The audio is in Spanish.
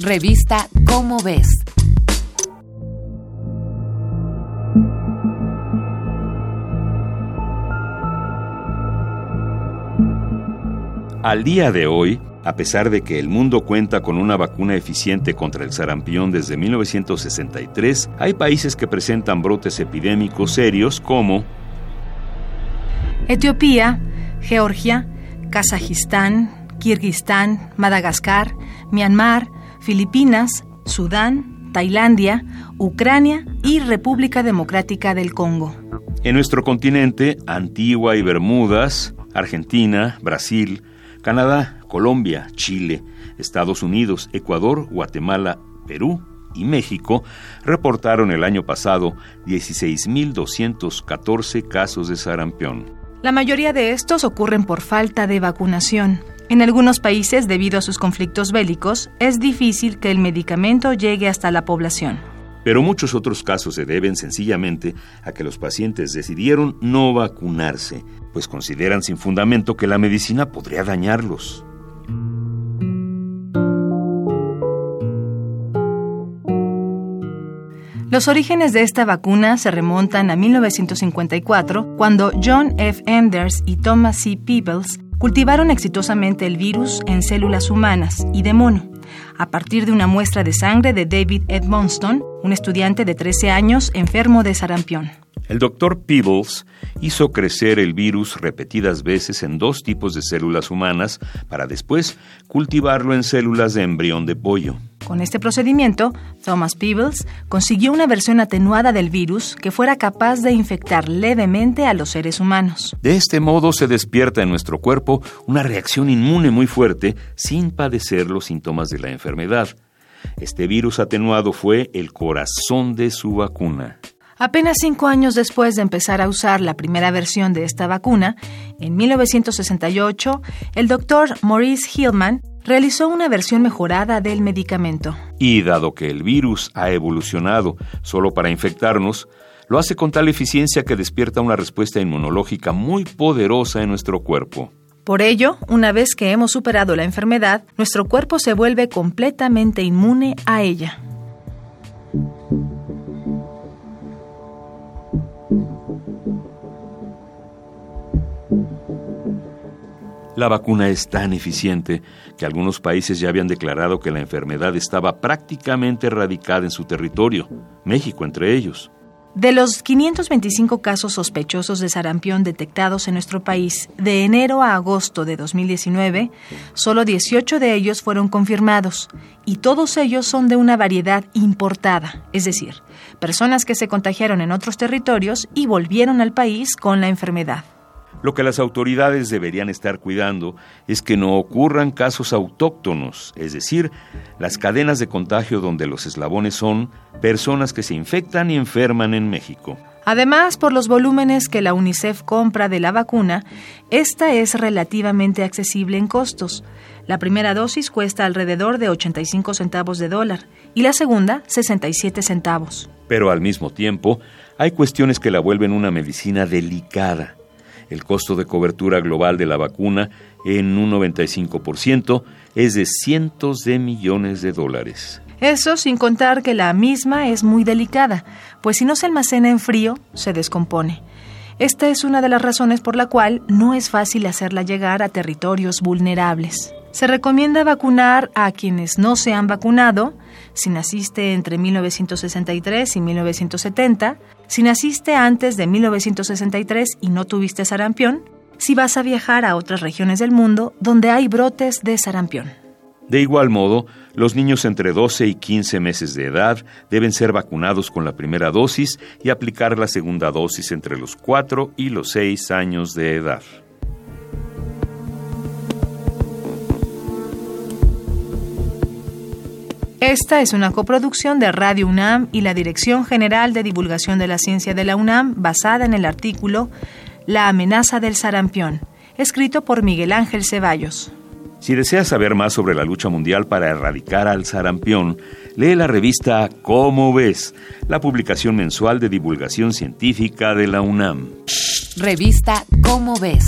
Revista Cómo ves. Al día de hoy, a pesar de que el mundo cuenta con una vacuna eficiente contra el sarampión desde 1963, hay países que presentan brotes epidémicos serios como Etiopía, Georgia, Kazajistán, Kirguistán, Madagascar, Myanmar, Filipinas, Sudán, Tailandia, Ucrania y República Democrática del Congo. En nuestro continente, Antigua y Bermudas, Argentina, Brasil, Canadá, Colombia, Chile, Estados Unidos, Ecuador, Guatemala, Perú y México reportaron el año pasado 16.214 casos de sarampión. La mayoría de estos ocurren por falta de vacunación. En algunos países, debido a sus conflictos bélicos, es difícil que el medicamento llegue hasta la población. Pero muchos otros casos se deben sencillamente a que los pacientes decidieron no vacunarse, pues consideran sin fundamento que la medicina podría dañarlos. Los orígenes de esta vacuna se remontan a 1954, cuando John F. Enders y Thomas C. Peebles cultivaron exitosamente el virus en células humanas y de mono, a partir de una muestra de sangre de David Edmonston, un estudiante de 13 años enfermo de sarampión. El doctor Peebles hizo crecer el virus repetidas veces en dos tipos de células humanas para después cultivarlo en células de embrión de pollo. Con este procedimiento, Thomas Peebles consiguió una versión atenuada del virus que fuera capaz de infectar levemente a los seres humanos. De este modo se despierta en nuestro cuerpo una reacción inmune muy fuerte sin padecer los síntomas de la enfermedad. Este virus atenuado fue el corazón de su vacuna. Apenas cinco años después de empezar a usar la primera versión de esta vacuna, en 1968, el doctor Maurice Hillman realizó una versión mejorada del medicamento. Y dado que el virus ha evolucionado solo para infectarnos, lo hace con tal eficiencia que despierta una respuesta inmunológica muy poderosa en nuestro cuerpo. Por ello, una vez que hemos superado la enfermedad, nuestro cuerpo se vuelve completamente inmune a ella. La vacuna es tan eficiente que algunos países ya habían declarado que la enfermedad estaba prácticamente erradicada en su territorio, México entre ellos. De los 525 casos sospechosos de sarampión detectados en nuestro país de enero a agosto de 2019, solo 18 de ellos fueron confirmados y todos ellos son de una variedad importada, es decir, personas que se contagiaron en otros territorios y volvieron al país con la enfermedad. Lo que las autoridades deberían estar cuidando es que no ocurran casos autóctonos, es decir, las cadenas de contagio donde los eslabones son personas que se infectan y enferman en México. Además, por los volúmenes que la UNICEF compra de la vacuna, esta es relativamente accesible en costos. La primera dosis cuesta alrededor de 85 centavos de dólar y la segunda 67 centavos. Pero al mismo tiempo, hay cuestiones que la vuelven una medicina delicada el costo de cobertura global de la vacuna en un 95% es de cientos de millones de dólares. Eso sin contar que la misma es muy delicada, pues si no se almacena en frío, se descompone. Esta es una de las razones por la cual no es fácil hacerla llegar a territorios vulnerables. Se recomienda vacunar a quienes no se han vacunado, si naciste entre 1963 y 1970, si naciste antes de 1963 y no tuviste sarampión, si vas a viajar a otras regiones del mundo donde hay brotes de sarampión. De igual modo, los niños entre 12 y 15 meses de edad deben ser vacunados con la primera dosis y aplicar la segunda dosis entre los 4 y los 6 años de edad. Esta es una coproducción de Radio UNAM y la Dirección General de Divulgación de la Ciencia de la UNAM basada en el artículo La amenaza del sarampión, escrito por Miguel Ángel Ceballos. Si deseas saber más sobre la lucha mundial para erradicar al sarampión, lee la revista Cómo ves, la publicación mensual de divulgación científica de la UNAM. Revista Cómo ves